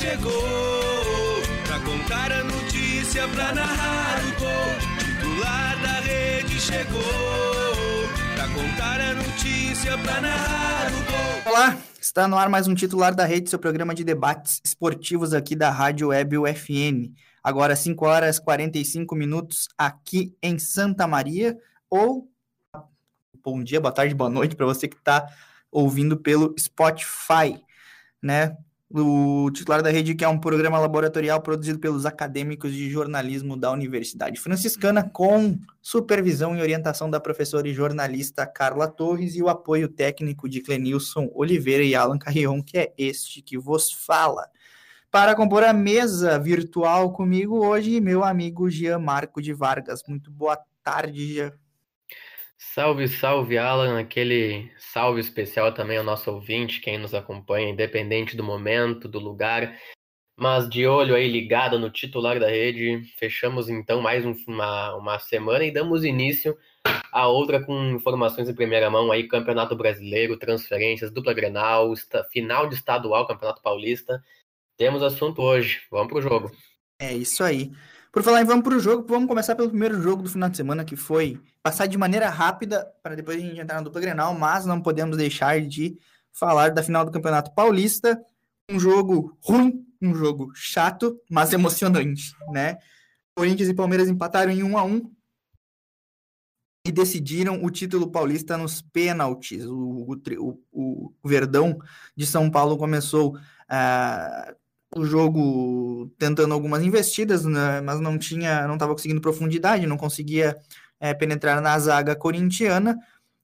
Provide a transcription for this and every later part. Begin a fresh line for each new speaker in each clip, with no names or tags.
Chegou pra contar a notícia, pra narrar o gol. Titular da rede chegou pra contar a notícia, pra narrar o gol.
Olá, está no ar mais um titular da rede, seu programa de debates esportivos aqui da Rádio Web UFN. Agora 5 horas 45 minutos aqui em Santa Maria ou bom dia, boa tarde, boa noite para você que está ouvindo pelo Spotify, né? O titular da rede, que é um programa laboratorial produzido pelos acadêmicos de jornalismo da Universidade Franciscana, com supervisão e orientação da professora e jornalista Carla Torres e o apoio técnico de Clenilson Oliveira e Alan Carrion, que é este que vos fala. Para compor a mesa virtual comigo hoje, meu amigo Jean Marco de Vargas. Muito boa tarde, Jean.
Salve, salve, Alan. Aquele salve especial também ao nosso ouvinte, quem nos acompanha, independente do momento, do lugar. Mas de olho aí ligado no titular da rede, fechamos então mais um, uma, uma semana e damos início a outra com informações em primeira mão aí, Campeonato Brasileiro, transferências, dupla Grenal, final de estadual, Campeonato Paulista. Temos assunto hoje. Vamos pro jogo.
É isso aí. Por falar em vamos para o jogo, vamos começar pelo primeiro jogo do final de semana, que foi passar de maneira rápida, para depois a gente entrar na dupla Grenal, mas não podemos deixar de falar da final do Campeonato Paulista. Um jogo ruim, um jogo chato, mas emocionante, né? Corinthians e Palmeiras empataram em 1 a 1 e decidiram o título paulista nos pênaltis. O, o, o, o Verdão de São Paulo começou uh, o jogo tentando algumas investidas, né, mas não tinha, não estava conseguindo profundidade, não conseguia é, penetrar na zaga corintiana.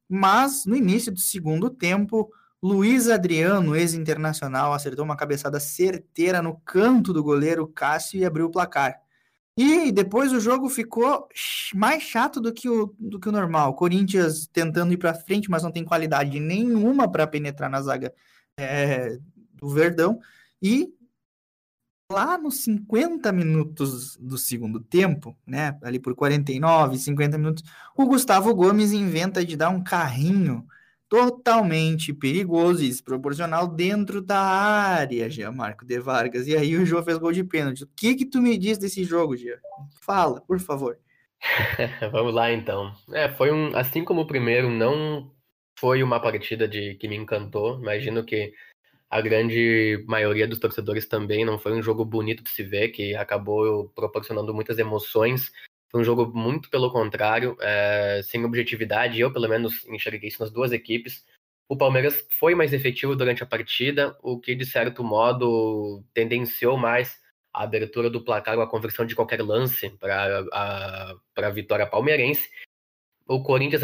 Mas no início do segundo tempo, Luiz Adriano, ex-internacional, acertou uma cabeçada certeira no canto do goleiro Cássio e abriu o placar. E depois o jogo ficou mais chato do que o, do que o normal. Corinthians tentando ir para frente, mas não tem qualidade nenhuma para penetrar na zaga é, do Verdão. E lá nos 50 minutos do segundo tempo, né, ali por 49, 50 minutos, o Gustavo Gomes inventa de dar um carrinho totalmente perigoso e desproporcional dentro da área, Jean Marco de Vargas. E aí o João fez gol de pênalti. O que que tu me diz desse jogo, Jean? Fala, por favor.
Vamos lá então. É, foi um, assim como o primeiro, não foi uma partida de que me encantou. Imagino que a grande maioria dos torcedores também. Não foi um jogo bonito de se ver, que acabou proporcionando muitas emoções. Foi um jogo muito pelo contrário, é, sem objetividade. Eu, pelo menos, enxerguei isso nas duas equipes. O Palmeiras foi mais efetivo durante a partida, o que, de certo modo, tendenciou mais a abertura do placar ou a conversão de qualquer lance para a, a vitória palmeirense o Corinthians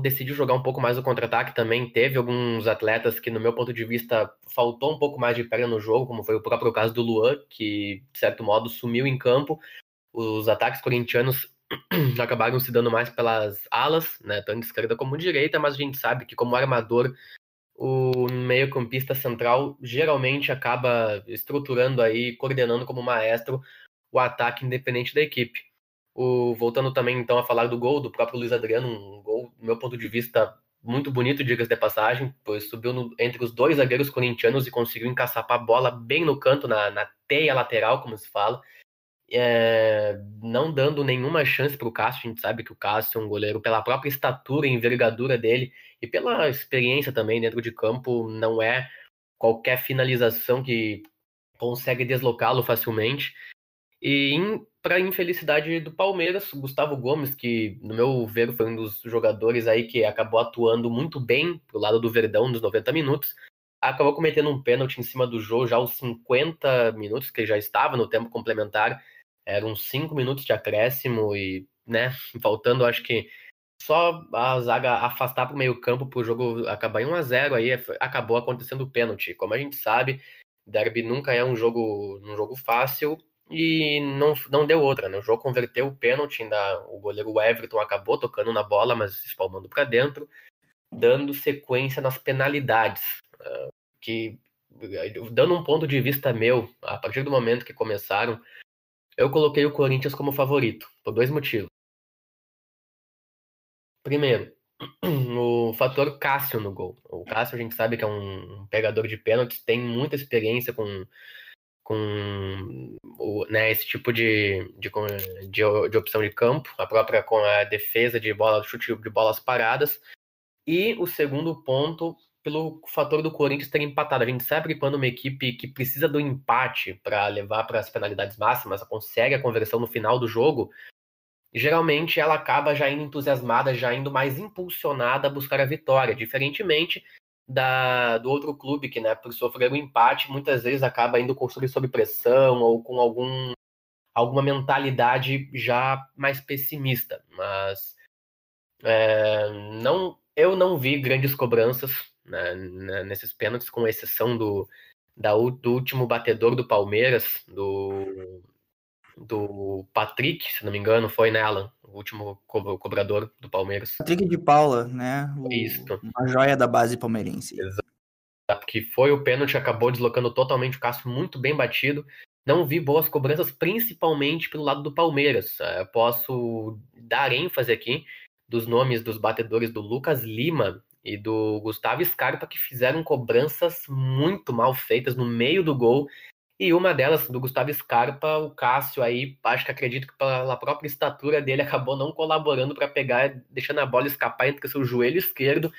decidiu jogar um pouco mais o contra-ataque também. Teve alguns atletas que, no meu ponto de vista, faltou um pouco mais de perna no jogo, como foi o próprio caso do Luan, que, de certo modo, sumiu em campo. Os ataques corintianos acabaram se dando mais pelas alas, né, tanto esquerda como direita, mas a gente sabe que, como armador, o meio-campista central geralmente acaba estruturando aí, coordenando como maestro o ataque independente da equipe. O, voltando também então a falar do gol do próprio Luiz Adriano, um gol, do meu ponto de vista, muito bonito, diga de passagem, pois subiu no, entre os dois zagueiros corintianos e conseguiu encaçapar a bola bem no canto, na, na teia lateral, como se fala, é, não dando nenhuma chance para o Cássio. A gente sabe que o Cássio é um goleiro, pela própria estatura e envergadura dele e pela experiência também dentro de campo, não é qualquer finalização que consegue deslocá-lo facilmente. E para infelicidade do Palmeiras, Gustavo Gomes, que no meu ver foi um dos jogadores aí que acabou atuando muito bem pro lado do Verdão nos 90 minutos, acabou cometendo um pênalti em cima do jogo já aos 50 minutos, que já estava no tempo complementar. Eram 5 minutos de acréscimo e, né, faltando acho que só a zaga afastar para o meio campo para o jogo acabar em 1 a 0 aí acabou acontecendo o pênalti. Como a gente sabe, derby nunca é um jogo, um jogo fácil e não, não deu outra, né? O jogo converteu o pênalti, ainda o goleiro Everton acabou tocando na bola, mas espalmando para dentro, dando sequência nas penalidades, ah, que dando um ponto de vista meu, a partir do momento que começaram, eu coloquei o Corinthians como favorito, por dois motivos. Primeiro, o fator Cássio no gol. O Cássio a gente sabe que é um pegador de pênaltis, tem muita experiência com, com né, esse tipo de, de, de, de, opção de campo, a própria com a defesa de bola, chute de bolas paradas. E o segundo ponto, pelo fator do Corinthians ter empatado. A gente sabe que quando uma equipe que precisa do empate para levar para as penalidades máximas consegue a conversão no final do jogo, geralmente ela acaba já indo entusiasmada, já indo mais impulsionada a buscar a vitória, diferentemente da, do outro clube que, né, por sofrer um empate, muitas vezes acaba indo construir sob pressão ou com algum, alguma mentalidade já mais pessimista. Mas é, não, eu não vi grandes cobranças né, né nesses pênaltis, com exceção do, da, do último batedor do Palmeiras, do do Patrick, se não me engano, foi nela, o último co cobrador do Palmeiras.
Patrick de Paula, né?
O, Isso.
A joia da base palmeirense.
Exato. Que foi o pênalti, acabou deslocando totalmente o Cássio, muito bem batido. Não vi boas cobranças, principalmente pelo lado do Palmeiras. Eu posso dar ênfase aqui dos nomes dos batedores do Lucas Lima e do Gustavo Scarpa, que fizeram cobranças muito mal feitas no meio do gol e uma delas, do Gustavo Scarpa, o Cássio aí, acho que acredito que pela própria estatura dele, acabou não colaborando para pegar, deixando a bola escapar entre seu joelho esquerdo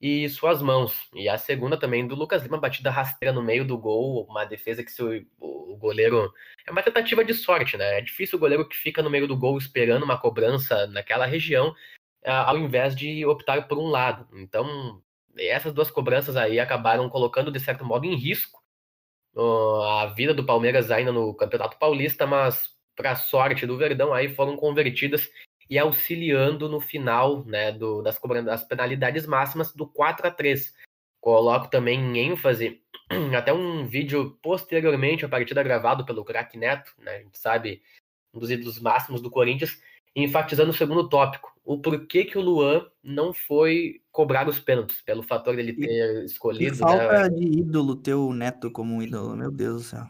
e suas mãos. E a segunda também do Lucas Lima, batida rasteira no meio do gol, uma defesa que se o, o, goleiro. É uma tentativa de sorte, né? É difícil o goleiro que fica no meio do gol esperando uma cobrança naquela região, ao invés de optar por um lado. Então, essas duas cobranças aí acabaram colocando, de certo modo, em risco a vida do Palmeiras ainda no Campeonato Paulista, mas para sorte do Verdão aí foram convertidas e auxiliando no final né, do, das, das penalidades máximas do 4 a 3 Coloco também em ênfase até um vídeo posteriormente a partida gravado pelo craque Neto, né, a gente sabe, um dos ídolos máximos do Corinthians, enfatizando o segundo tópico, o porquê que o Luan não foi cobrar os pênaltis, pelo fator dele ter escolhido.
Que falta né? de ídolo ter o Neto como um ídolo, meu Deus do céu.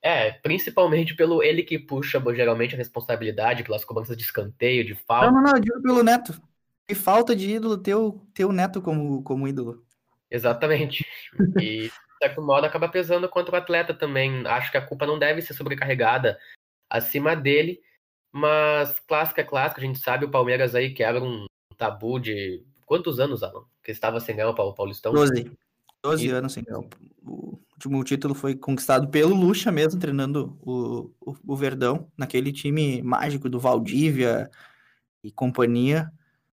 É, principalmente pelo ele que puxa geralmente a responsabilidade pelas cobranças de escanteio, de falta.
Não, não, não, eu digo pelo Neto. Que falta de ídolo ter o, ter o Neto como, como ídolo.
Exatamente. E, de certo modo, acaba pesando contra o atleta também. Acho que a culpa não deve ser sobrecarregada acima dele, mas clássica é clássica, a gente sabe, o Palmeiras aí quebra um tabu de quantos anos, Alan? Que estava sem ganhar o Paulistão?
Doze. Doze anos sem ganhar. O último título foi conquistado pelo Lucha mesmo, treinando o, o, o, Verdão, naquele time mágico do Valdívia e companhia.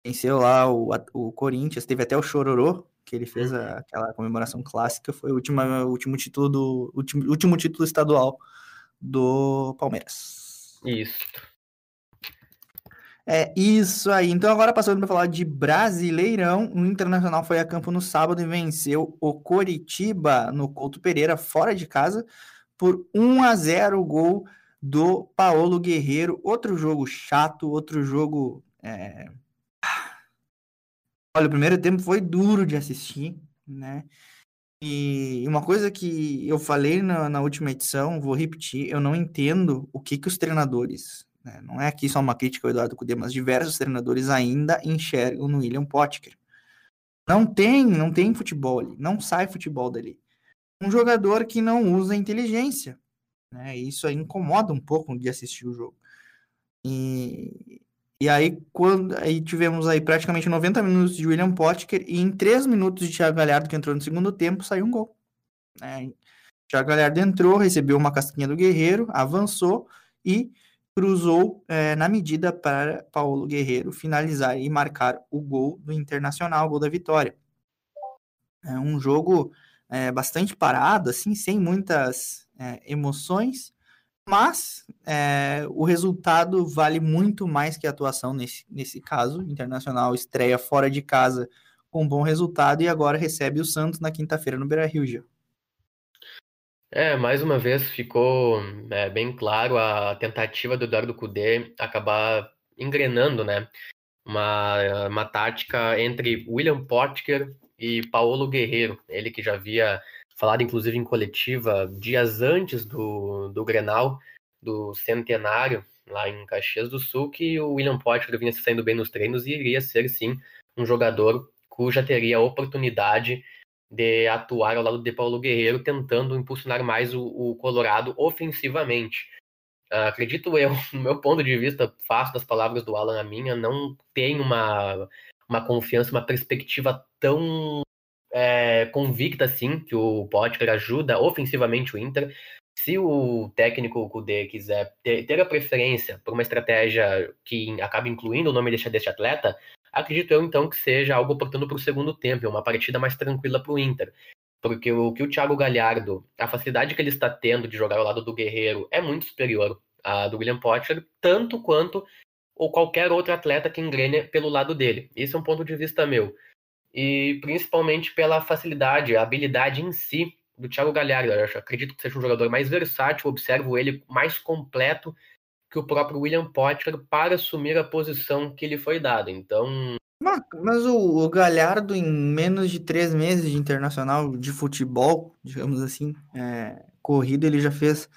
Venceu lá o, o Corinthians, teve até o Chororô, que ele fez a, aquela comemoração clássica, foi o último, último título do último, último título estadual do Palmeiras.
Isso.
É isso aí. Então, agora passando para falar de Brasileirão, o Internacional foi a campo no sábado e venceu o Coritiba no Couto Pereira, fora de casa, por 1 a 0 o gol do Paulo Guerreiro. Outro jogo chato, outro jogo. É... Olha, o primeiro tempo foi duro de assistir, né? E uma coisa que eu falei na, na última edição, vou repetir, eu não entendo o que, que os treinadores né? Não é aqui só uma crítica ao Eduardo Cudê, mas diversos treinadores ainda enxergam no William Potker. Não tem, não tem futebol ali, não sai futebol dali. Um jogador que não usa inteligência. Né? Isso incomoda um pouco de assistir o jogo. E, e aí, quando aí tivemos aí praticamente 90 minutos de William Potker e em 3 minutos de Thiago Galhardo que entrou no segundo tempo, saiu um gol. Né? Thiago Galhardo entrou, recebeu uma casquinha do Guerreiro, avançou e cruzou é, na medida para Paulo Guerreiro finalizar e marcar o gol do Internacional, o gol da vitória. É um jogo é, bastante parado, assim, sem muitas é, emoções. Mas é, o resultado vale muito mais que a atuação nesse, nesse caso. Internacional estreia fora de casa com um bom resultado e agora recebe o Santos na quinta-feira no Beira-Rio.
É, mais uma vez ficou é, bem claro a tentativa do Eduardo Cudê acabar engrenando, né? Uma, uma tática entre William Potker e Paulo Guerreiro, ele que já havia falado inclusive em coletiva dias antes do, do Grenal, do centenário, lá em Caxias do Sul, que o William Potker vinha se saindo bem nos treinos e iria ser, sim, um jogador cuja teria oportunidade de atuar ao lado de Paulo Guerreiro, tentando impulsionar mais o, o Colorado ofensivamente. Uh, acredito eu, no meu ponto de vista, faço das palavras do Alan a minha, não tem uma, uma confiança, uma perspectiva tão é, convicta assim que o Potker ajuda ofensivamente o Inter. Se o técnico Kudê quiser ter, ter, a preferência por uma estratégia que acabe incluindo o nome deste, deste atleta, acredito eu então que seja algo oportuno para o segundo tempo, uma partida mais tranquila para o Inter. Porque o que o Thiago Galhardo, a facilidade que ele está tendo de jogar ao lado do Guerreiro é muito superior à do William Potker, tanto quanto ou qualquer outro atleta que engrene pelo lado dele. Esse é um ponto de vista meu. E principalmente pela facilidade, a habilidade em si do Thiago Galhardo. Eu acredito que seja um jogador mais versátil, observo ele mais completo que o próprio William Potker para assumir a posição que lhe foi dada. Então.
Mas o, o Galhardo, em menos de três meses de internacional de futebol, digamos assim, é, corrido, ele já fez.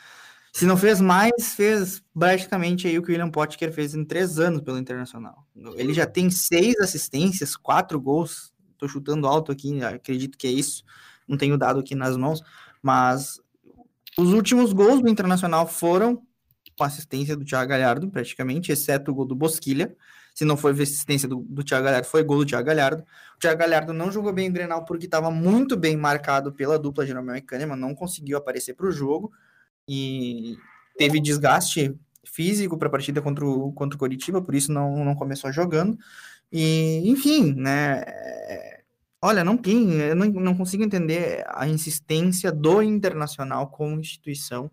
Se não fez mais, fez praticamente aí o que o William Potker fez em três anos pelo Internacional. Ele já tem seis assistências, quatro gols. Estou chutando alto aqui, acredito que é isso. Não tenho dado aqui nas mãos, mas os últimos gols do Internacional foram com assistência do Thiago Galhardo, praticamente, exceto o gol do Bosquilha. Se não foi assistência do, do Thiago Galhardo, foi gol do Thiago Galhardo. O Thiago Galhardo não jogou bem o Grenal porque estava muito bem marcado pela dupla Jeromel e Kahneman, não conseguiu aparecer para o jogo e teve desgaste físico para a partida contra o, contra o Coritiba, por isso não, não começou jogando. E, enfim, né? É, olha, não tem, eu não, não consigo entender a insistência do Internacional como instituição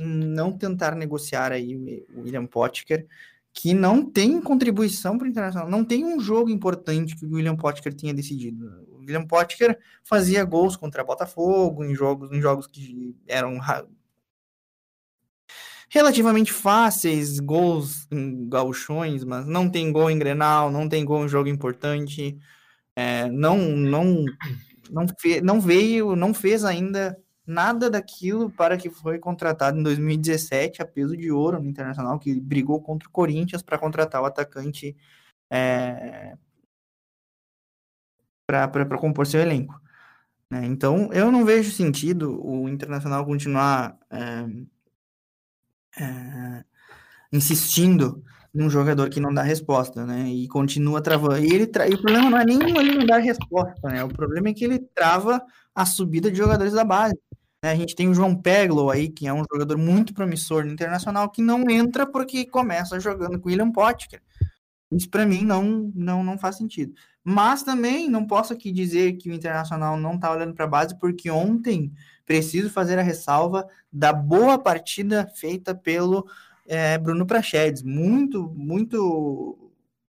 não tentar negociar aí o William Potker, que não tem contribuição para o Internacional, não tem um jogo importante que o William Potker tinha decidido. O William Potker fazia gols contra Botafogo, em jogos, em jogos que eram relativamente fáceis, gols em gauchões, mas não tem gol em Grenal, não tem gol em jogo importante, é, não, não, não, fe, não veio, não fez ainda nada daquilo para que foi contratado em 2017 a peso de ouro no Internacional, que brigou contra o Corinthians para contratar o atacante é, para compor seu elenco. Né? Então, eu não vejo sentido o Internacional continuar é, é, insistindo num jogador que não dá resposta, né? E continua travando. E, ele tra... e o problema não é nem ele não dar resposta, né? O problema é que ele trava a subida de jogadores da base. Né? A gente tem o João Peglo aí, que é um jogador muito promissor no Internacional, que não entra porque começa jogando com o William Potker. Isso para mim não, não, não faz sentido. Mas também não posso aqui dizer que o Internacional não está olhando para a base, porque ontem preciso fazer a ressalva da boa partida feita pelo é, Bruno Prachedes. Muito, muito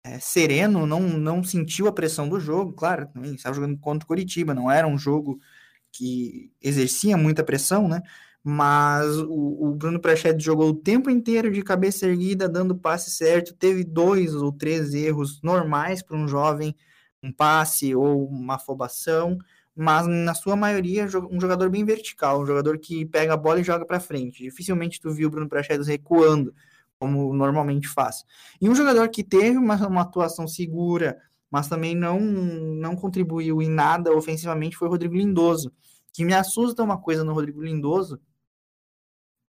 é, sereno, não, não sentiu a pressão do jogo. Claro, também estava jogando contra o Curitiba, não era um jogo que exercia muita pressão, né? Mas o, o Bruno Prachete jogou o tempo inteiro de cabeça erguida, dando passe certo. Teve dois ou três erros normais para um jovem, um passe ou uma afobação, mas na sua maioria um jogador bem vertical, um jogador que pega a bola e joga para frente. Dificilmente tu viu o Bruno Prachedes recuando, como normalmente faz. E um jogador que teve uma, uma atuação segura, mas também não, não contribuiu em nada ofensivamente foi o Rodrigo Lindoso. Que me assusta uma coisa no Rodrigo Lindoso,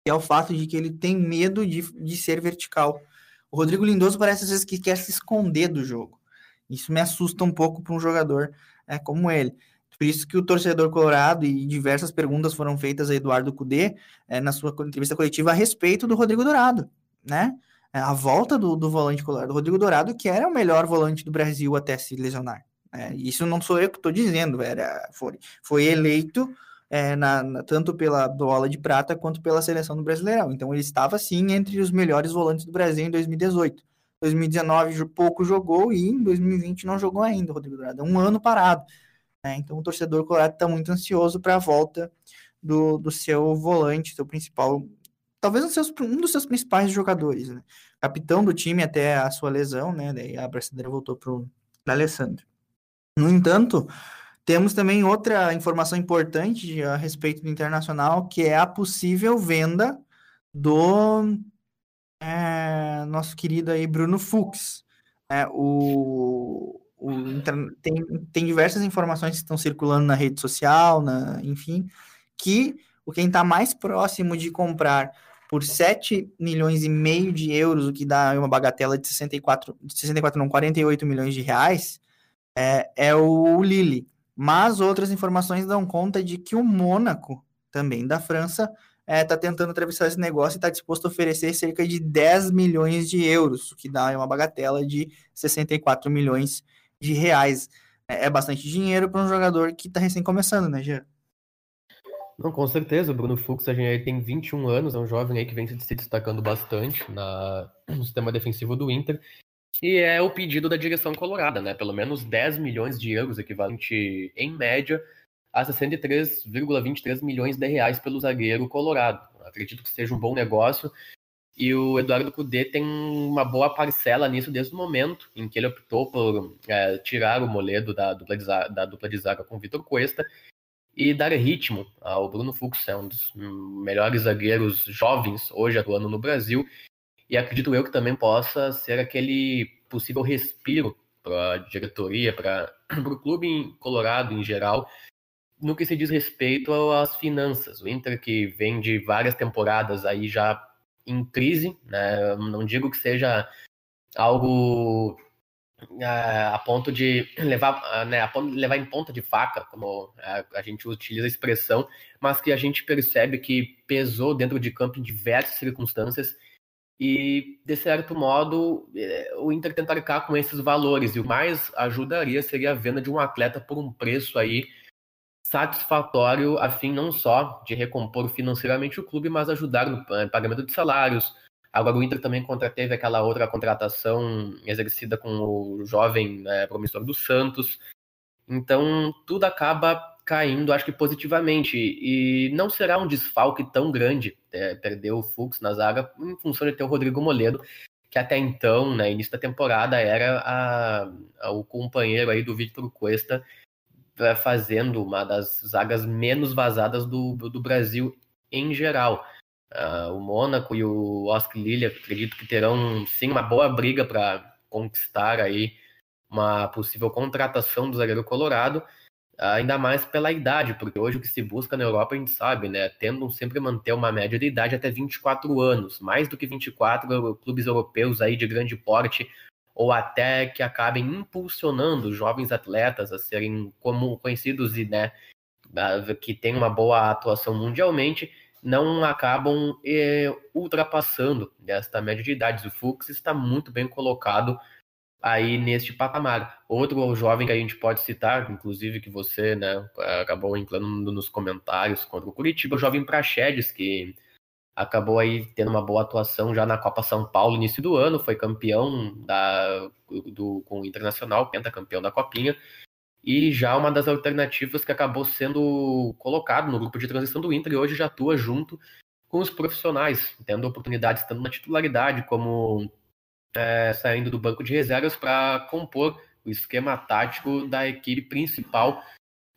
que é o fato de que ele tem medo de, de ser vertical. O Rodrigo Lindoso parece às vezes que quer se esconder do jogo. Isso me assusta um pouco para um jogador é, como ele. Por isso que o torcedor colorado e diversas perguntas foram feitas a Eduardo Cudê é, na sua entrevista coletiva a respeito do Rodrigo Dourado, né? É, a volta do, do volante colorado, Rodrigo Dourado, que era o melhor volante do Brasil até se lesionar. É, isso não sou eu que estou dizendo, era, foi, foi eleito é, na, na, tanto pela bola de prata quanto pela seleção do Brasileirão. Então ele estava sim entre os melhores volantes do Brasil em 2018. 2019 pouco jogou e em 2020 não jogou ainda, Rodrigo Dourado. É um ano parado. Né? Então o torcedor colorado está muito ansioso para a volta do, do seu volante, seu principal, talvez um, seus, um dos seus principais jogadores, né? capitão do time até a sua lesão, né? Daí a brasileira voltou para o Alessandro. No entanto, temos também outra informação importante a respeito do Internacional, que é a possível venda do é, nosso querido aí Bruno Fux. É, o, o, tem, tem diversas informações que estão circulando na rede social, na, enfim, que o quem está mais próximo de comprar por 7 milhões e meio de euros, o que dá uma bagatela de 64, de 64 não, 48 milhões de reais, é, é o Lille. Mas outras informações dão conta de que o Mônaco, também da França, está é, tá tentando atravessar esse negócio e está disposto a oferecer cerca de 10 milhões de euros, o que dá uma bagatela de 64 milhões de reais. É, é bastante dinheiro para um jogador que está recém começando, né, Gê?
Não, com certeza. O Bruno Fux gente tem 21 anos, é um jovem aí que vem se destacando bastante na, no sistema defensivo do Inter. E é o pedido da direção colorada, né? Pelo menos 10 milhões de euros, equivalente em média a 63,23 milhões de reais pelo zagueiro colorado. Acredito que seja um bom negócio. E o Eduardo Cudê tem uma boa parcela nisso desde o momento em que ele optou por é, tirar o Moledo da dupla de zaga, da dupla de zaga com o Vitor Cuesta e dar ritmo ao Bruno Fux, é um dos melhores zagueiros jovens hoje atuando no Brasil e acredito eu que também possa ser aquele possível respiro para a diretoria, para o clube em Colorado em geral, no que se diz respeito às finanças. O Inter que vem de várias temporadas aí já em crise, né? não digo que seja algo a ponto de levar, ah, né, a ponto de levar em ponta de faca, como a, a, gente utiliza a expressão, mas que a gente percebe que pesou dentro de campo em diversas circunstâncias e, de certo modo, eh, o Inter tentar arcar com esses valores. E o mais ajudaria seria a venda de um atleta por um preço aí satisfatório, a fim não só de recompor financeiramente o clube, mas ajudar no eh, pagamento de salários. Agora o Inter também teve aquela outra contratação exercida com o jovem né, promissor do Santos. Então, tudo acaba caindo, acho que positivamente. E não será um desfalque tão grande é, perder o Fux na zaga em função de ter o Rodrigo Moledo, que até então, né, início da temporada, era a, a, o companheiro aí do Victor Cuesta, é, fazendo uma das zagas menos vazadas do, do Brasil em geral. Uh, o Mônaco e o Oscar Lille acredito que terão sim uma boa briga para conquistar aí uma possível contratação do zagueiro colorado ainda mais pela idade, porque hoje o que se busca na Europa a gente sabe, né? Tendo sempre manter uma média de idade até 24 anos, mais do que 24 clubes europeus aí de grande porte ou até que acabem impulsionando jovens atletas a serem como conhecidos e né, que têm uma boa atuação mundialmente, não acabam eh, ultrapassando esta média de idade. O Fux está muito bem colocado aí neste patamar. Outro jovem que a gente pode citar, inclusive que você né, acabou entrando nos comentários contra o Curitiba, o jovem Praxedes, que acabou aí tendo uma boa atuação já na Copa São Paulo início do ano, foi campeão da, do, com o Internacional, pentacampeão da Copinha, e já uma das alternativas que acabou sendo colocado no grupo de transição do Inter e hoje já atua junto com os profissionais, tendo oportunidades tanto na titularidade como é, saindo do banco de reservas para compor o esquema tático da equipe principal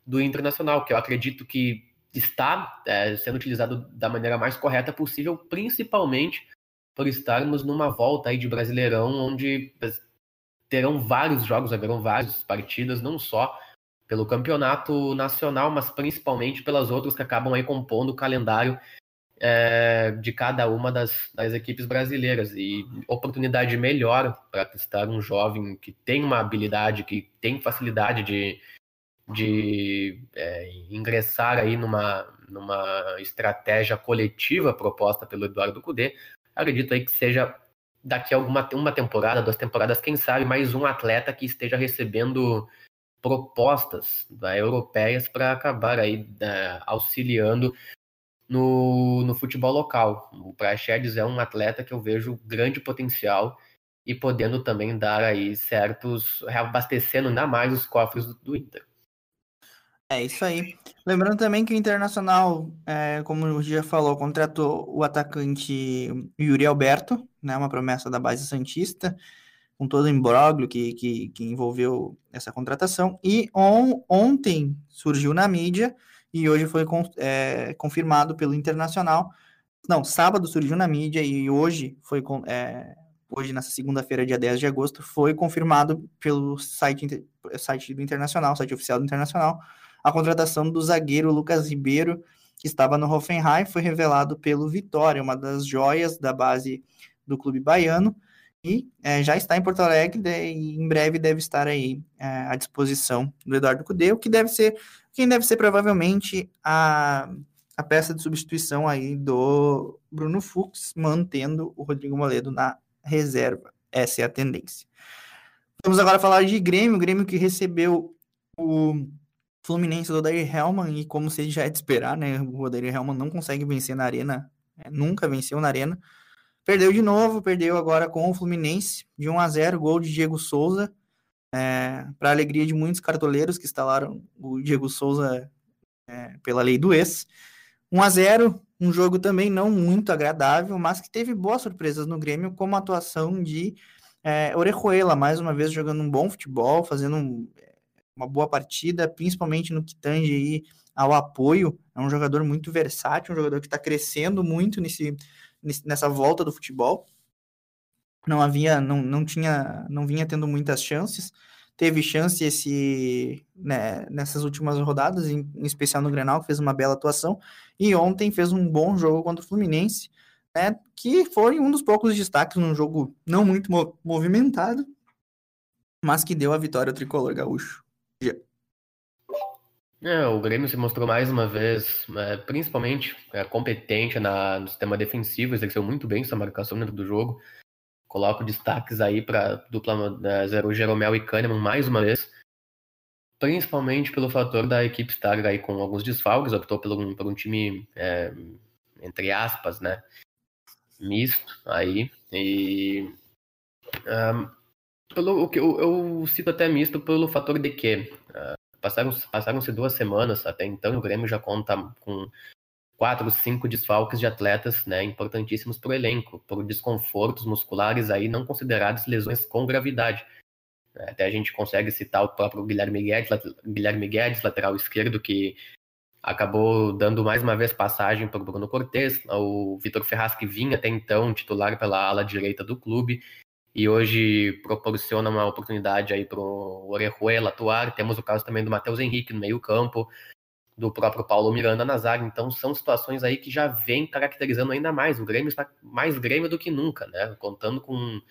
do Internacional, que eu acredito que está é, sendo utilizado da maneira mais correta possível, principalmente por estarmos numa volta aí de Brasileirão, onde terão vários jogos, haverão várias partidas, não só pelo campeonato nacional, mas principalmente pelas outras que acabam aí compondo o calendário é, de cada uma das, das, equipes brasileiras e oportunidade melhor para testar um jovem que tem uma habilidade, que tem facilidade de, de é, ingressar aí numa, numa estratégia coletiva proposta pelo Eduardo Cudê. Acredito aí que seja daqui a alguma uma temporada, duas temporadas, quem sabe mais um atleta que esteja recebendo propostas né, europeias para acabar aí né, auxiliando no, no futebol local. O Praxedes é um atleta que eu vejo grande potencial e podendo também dar aí certos, reabastecendo ainda mais os cofres do, do Inter.
É isso aí. Lembrando também que o Internacional, é, como o já falou, contratou o atacante Yuri Alberto, né, uma promessa da base Santista, com todo o imbróglio que, que, que envolveu essa contratação. E on, ontem surgiu na mídia e hoje foi é, confirmado pelo Internacional. Não, sábado surgiu na mídia e hoje foi é, hoje nessa segunda-feira, dia 10 de agosto, foi confirmado pelo site, site do Internacional, site oficial do Internacional, a contratação do zagueiro Lucas Ribeiro, que estava no Hoffenheim, foi revelado pelo Vitória, uma das joias da base do clube baiano, e é, já está em Porto Alegre e em breve deve estar aí é, à disposição do Eduardo Cudê, o que deve ser, quem deve ser provavelmente a, a peça de substituição aí do Bruno Fux, mantendo o Rodrigo Moledo na reserva. Essa é a tendência. Vamos agora falar de Grêmio, o Grêmio que recebeu o Fluminense do Odair Helman, e como se já é de esperar, né? O Odair Helman não consegue vencer na arena, é, nunca venceu na arena. Perdeu de novo, perdeu agora com o Fluminense, de 1 a 0 gol de Diego Souza, é, para alegria de muitos cartoleiros que instalaram o Diego Souza é, pela lei do ex. 1 a 0 um jogo também não muito agradável, mas que teve boas surpresas no Grêmio, como a atuação de é, Orejuela, mais uma vez jogando um bom futebol, fazendo um, uma boa partida, principalmente no que tange aí ao apoio. É um jogador muito versátil, um jogador que está crescendo muito nesse, nessa volta do futebol. Não havia, não, não tinha, não vinha tendo muitas chances. Teve chance esse né, nessas últimas rodadas, em, em especial no Grenal, que fez uma bela atuação. E ontem fez um bom jogo contra o Fluminense, né, que foi um dos poucos destaques num jogo não muito movimentado, mas que deu a vitória ao tricolor gaúcho.
É, o Grêmio se mostrou mais uma vez, é, principalmente é, competente na, no sistema defensivo, exerceu muito bem sua marcação dentro do jogo. Coloco destaques aí para dupla né, Zero Jeromel e Kahneman mais uma vez, principalmente pelo fator da equipe estar aí com alguns desfalques, optou por um, por um time, é, entre aspas, né, misto aí, e pelo, eu, eu, cito até misto pelo fator de que uh, passaram-se passaram duas semanas, até então o Grêmio já conta com quatro, cinco desfalques de atletas né, importantíssimos para o elenco, por desconfortos musculares aí não considerados lesões com gravidade. Até a gente consegue citar o próprio Guilherme Guedes, Guilherme Guedes lateral esquerdo, que acabou dando mais uma vez passagem para o Bruno Cortes, o Vitor Ferraz, que vinha até então titular pela ala direita do clube, e hoje proporciona uma oportunidade aí para o Orejuela atuar. Temos o caso também do Matheus Henrique no meio campo, do próprio Paulo Miranda na zaga. Então são situações aí que já vem caracterizando ainda mais. O Grêmio está mais Grêmio do que nunca, né? Contando com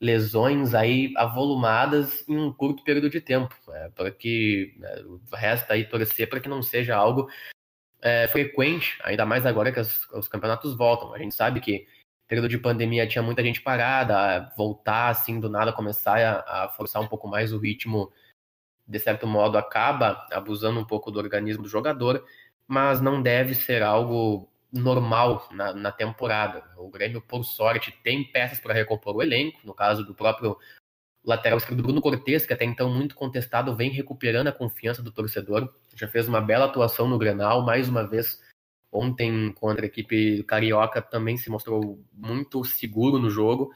lesões aí avolumadas em um curto período de tempo. Né? Para que né, resta aí torcer para que não seja algo é, frequente, ainda mais agora que os campeonatos voltam. A gente sabe que período de pandemia tinha muita gente parada, voltar assim do nada, começar a, a forçar um pouco mais o ritmo, de certo modo, acaba abusando um pouco do organismo do jogador, mas não deve ser algo normal na, na temporada. O Grêmio, por sorte, tem peças para recompor o elenco, no caso do próprio lateral esquerdo Bruno Cortes, que até então muito contestado, vem recuperando a confiança do torcedor, já fez uma bela atuação no Grenal, mais uma vez Ontem, contra a equipe carioca, também se mostrou muito seguro no jogo.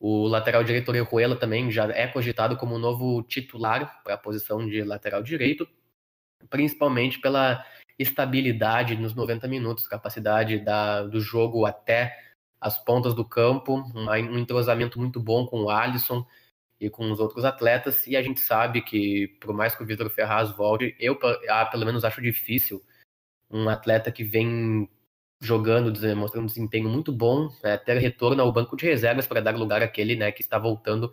O lateral direito Orejuela também já é cogitado como novo titular para a posição de lateral direito, principalmente pela estabilidade nos 90 minutos, capacidade da, do jogo até as pontas do campo, um entrosamento muito bom com o Alisson e com os outros atletas. E a gente sabe que, por mais que o Vitor Ferraz volte, eu ah, pelo menos acho difícil um atleta que vem jogando, mostrando um desempenho muito bom, né, ter retorno ao banco de reservas para dar lugar àquele né, que está voltando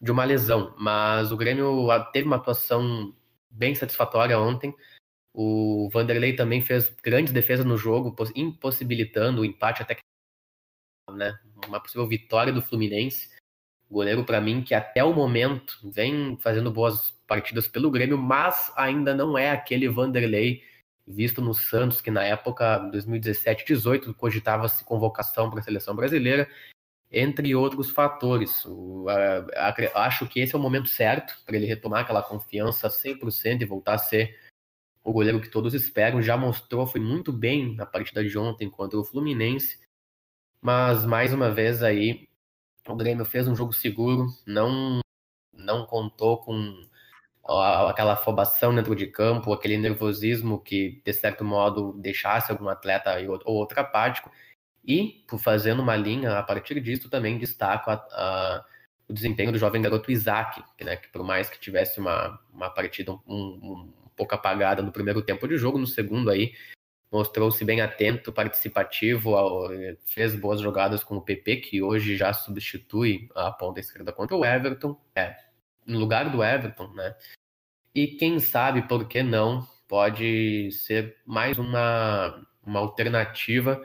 de uma lesão. Mas o Grêmio teve uma atuação bem satisfatória ontem. O Vanderlei também fez grandes defesas no jogo, impossibilitando o empate até né, uma possível vitória do Fluminense. Goleiro, para mim, que até o momento vem fazendo boas partidas pelo Grêmio, mas ainda não é aquele Vanderlei visto no Santos, que na época, 2017-18, cogitava-se convocação para a seleção brasileira, entre outros fatores. O, a, a, acho que esse é o momento certo para ele retomar aquela confiança 100% e voltar a ser o goleiro que todos esperam. Já mostrou, foi muito bem na partida de ontem contra o Fluminense, mas mais uma vez aí o Grêmio fez um jogo seguro, não não contou com aquela afobação dentro de campo, aquele nervosismo que, de certo modo, deixasse algum atleta ou outro apático. E, por fazendo uma linha, a partir disso também destaco a, a, o desempenho do jovem garoto Isaac, que, né, que por mais que tivesse uma, uma partida um, um, um pouco apagada no primeiro tempo de jogo, no segundo aí mostrou-se bem atento, participativo, fez boas jogadas com o PP, que hoje já substitui a ponta esquerda contra o Everton. É, no lugar do Everton, né? E quem sabe, por que não, pode ser mais uma, uma alternativa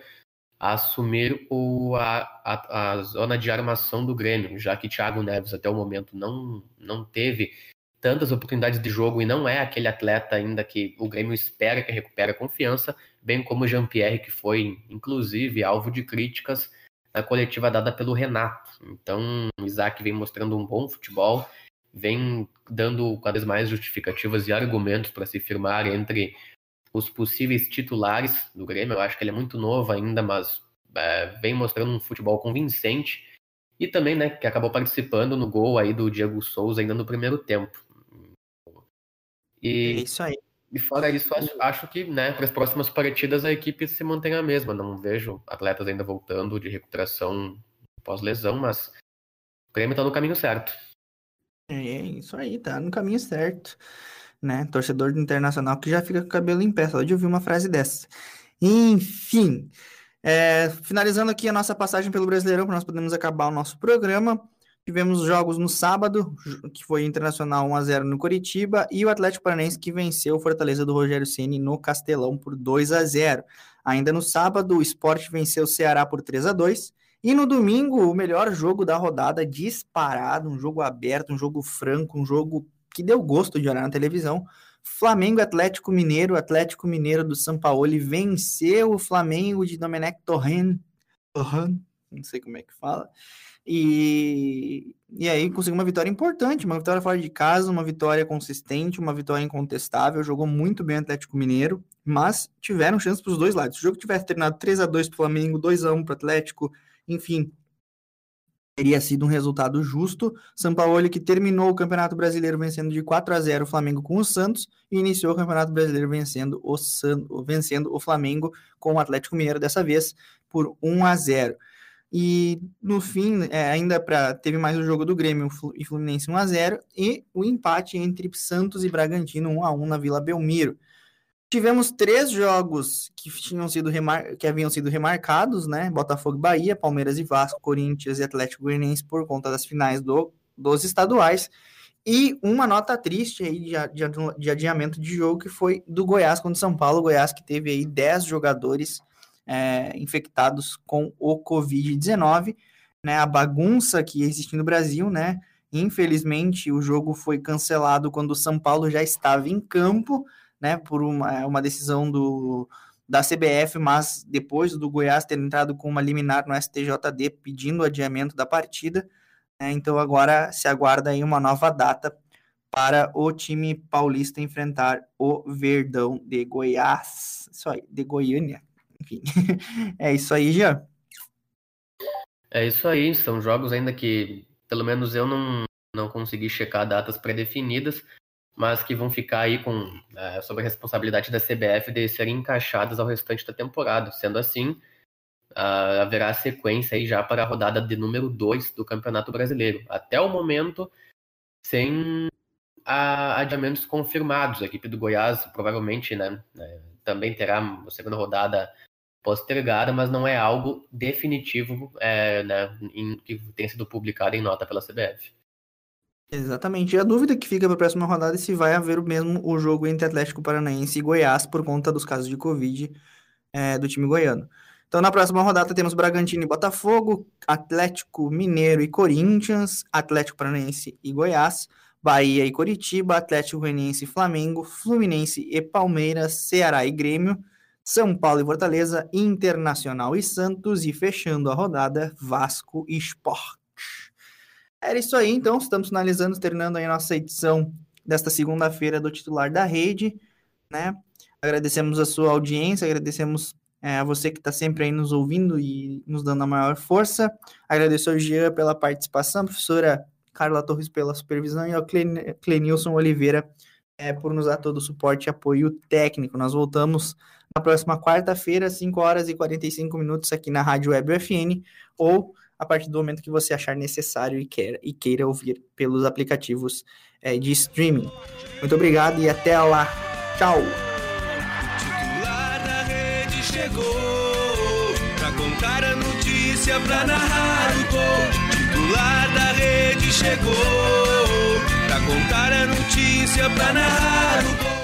a assumir o, a, a, a zona de armação do Grêmio, já que Thiago Neves até o momento não, não teve tantas oportunidades de jogo e não é aquele atleta ainda que o Grêmio espera que recupere a confiança, bem como Jean-Pierre, que foi, inclusive, alvo de críticas na coletiva dada pelo Renato. Então, o Isaac vem mostrando um bom futebol vem dando cada vez mais justificativas e argumentos para se firmar entre os possíveis titulares do Grêmio. Eu acho que ele é muito novo ainda, mas é, vem mostrando um futebol convincente e também, né, que acabou participando no gol aí do Diego Souza ainda no primeiro tempo.
E, é isso aí.
E fora isso, acho, acho que, né, para as próximas partidas a equipe se mantém a mesma. Não vejo atletas ainda voltando de recuperação pós-lesão, mas o Grêmio está no caminho certo.
É isso aí, tá no caminho certo, né? Torcedor do Internacional que já fica com o cabelo em pé, só de ouvir uma frase dessa. Enfim, é, finalizando aqui a nossa passagem pelo Brasileirão, para nós podermos acabar o nosso programa. Tivemos jogos no sábado, que foi Internacional 1x0 no Coritiba, e o Atlético Paranaense que venceu o Fortaleza do Rogério Ceni no Castelão por 2 a 0 Ainda no sábado, o Sport venceu o Ceará por 3 a 2 e no domingo, o melhor jogo da rodada, disparado, um jogo aberto, um jogo franco, um jogo que deu gosto de olhar na televisão. Flamengo Atlético Mineiro, Atlético Mineiro do São Paulo venceu o Flamengo de Domenech Torren, Torren, não sei como é que fala. E, e aí conseguiu uma vitória importante, uma vitória fora de casa, uma vitória consistente, uma vitória incontestável. Jogou muito bem o Atlético Mineiro, mas tiveram chance para os dois lados. Se o jogo tivesse terminado 3 a 2 para o Flamengo, 2 a 1 para o Atlético, enfim, teria sido um resultado justo. São Paulo que terminou o Campeonato Brasileiro vencendo de 4 a 0 o Flamengo com o Santos e iniciou o Campeonato Brasileiro vencendo o, San... vencendo o Flamengo com o Atlético Mineiro dessa vez por 1 a 0. E no fim, é, ainda para teve mais o jogo do Grêmio e Fluminense 1 a 0 e o empate entre Santos e Bragantino 1 a 1 na Vila Belmiro. Tivemos três jogos que tinham sido remar... que haviam sido remarcados, né? Botafogo e Bahia, Palmeiras e Vasco, Corinthians e Atlético Goianiense por conta das finais do... dos estaduais. E uma nota triste aí de, adiamento de jogo que foi do Goiás contra São Paulo. Goiás que teve aí 10 jogadores é, infectados com o Covid-19, né? A bagunça que existe no Brasil, né? Infelizmente, o jogo foi cancelado quando o São Paulo já estava em campo né, por uma, é, uma decisão do, da CBF, mas depois do Goiás ter entrado com uma liminar no STJD pedindo o adiamento da partida, né, então agora se aguarda aí uma nova data para o time paulista enfrentar o Verdão de Goiás, isso aí, de Goiânia, enfim, é isso aí, Jean.
É isso aí, são jogos ainda que, pelo menos eu não, não consegui checar datas pré-definidas, mas que vão ficar aí com é, sob a responsabilidade da CBF de serem encaixadas ao restante da temporada. Sendo assim, uh, haverá sequência aí já para a rodada de número 2 do Campeonato Brasileiro. Até o momento, sem uh, adiamentos confirmados. A equipe do Goiás provavelmente né, né, também terá a segunda rodada postergada, mas não é algo definitivo é, né, em, que tenha sido publicado em nota pela CBF.
Exatamente. E a dúvida que fica para a próxima rodada é se vai haver o mesmo o jogo entre Atlético Paranaense e Goiás por conta dos casos de Covid é, do time goiano. Então, na próxima rodada, temos Bragantino e Botafogo, Atlético Mineiro e Corinthians, Atlético Paranaense e Goiás, Bahia e Coritiba, Atlético Goianiense e Flamengo, Fluminense e Palmeiras, Ceará e Grêmio, São Paulo e Fortaleza, Internacional e Santos, e fechando a rodada, Vasco e Sport. Era isso aí, então, estamos finalizando, terminando aí a nossa edição desta segunda-feira do titular da rede, né? Agradecemos a sua audiência, agradecemos é, a você que está sempre aí nos ouvindo e nos dando a maior força. Agradeço ao Jean pela participação, a professora Carla Torres pela supervisão e ao Clenilson Oliveira é, por nos dar todo o suporte e apoio técnico. Nós voltamos na próxima quarta-feira, 5 horas e 45 minutos aqui na Rádio Web UFN ou a partir do momento que você achar necessário e queira, e queira ouvir pelos aplicativos é, de streaming. Muito obrigado e até lá. Tchau.
Pra contar a notícia, pra narrar o gol.